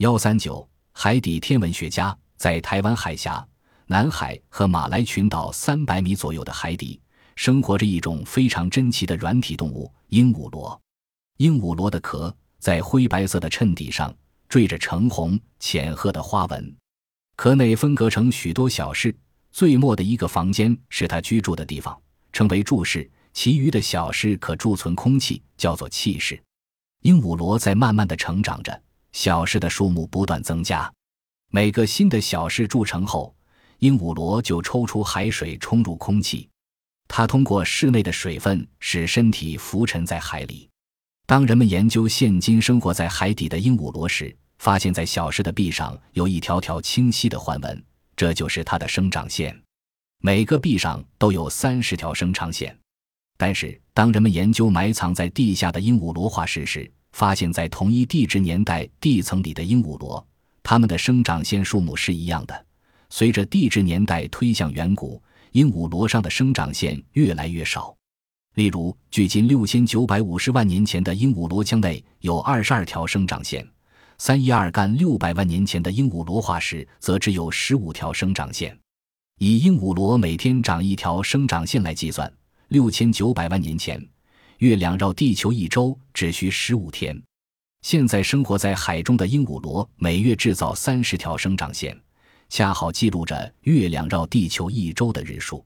幺三九，海底天文学家在台湾海峡、南海和马来群岛三百米左右的海底，生活着一种非常珍奇的软体动物——鹦鹉螺。鹦鹉螺的壳在灰白色的衬底上缀着橙红、浅褐的花纹，壳内分隔成许多小室，最末的一个房间是它居住的地方，称为住室。其余的小室可贮存空气，叫做气室。鹦鹉螺在慢慢的成长着，小室的数目不断增加。每个新的小室筑成后，鹦鹉螺就抽出海水冲入空气。它通过室内的水分使身体浮沉在海里。当人们研究现今生活在海底的鹦鹉螺时，发现在小室的壁上有一条条清晰的环纹，这就是它的生长线。每个壁上都有三十条生长线。但是，当人们研究埋藏在地下的鹦鹉螺化石时，发现，在同一地质年代地层里的鹦鹉螺，它们的生长线数目是一样的。随着地质年代推向远古，鹦鹉螺上的生长线越来越少。例如，距今六千九百五十万年前的鹦鹉螺腔内有二十二条生长线，三一二干六百万年前的鹦鹉螺化石则只有十五条生长线。以鹦鹉螺每天长一条生长线来计算。六千九百万年前，月亮绕地球一周只需十五天。现在生活在海中的鹦鹉螺每月制造三十条生长线，恰好记录着月亮绕地球一周的日数。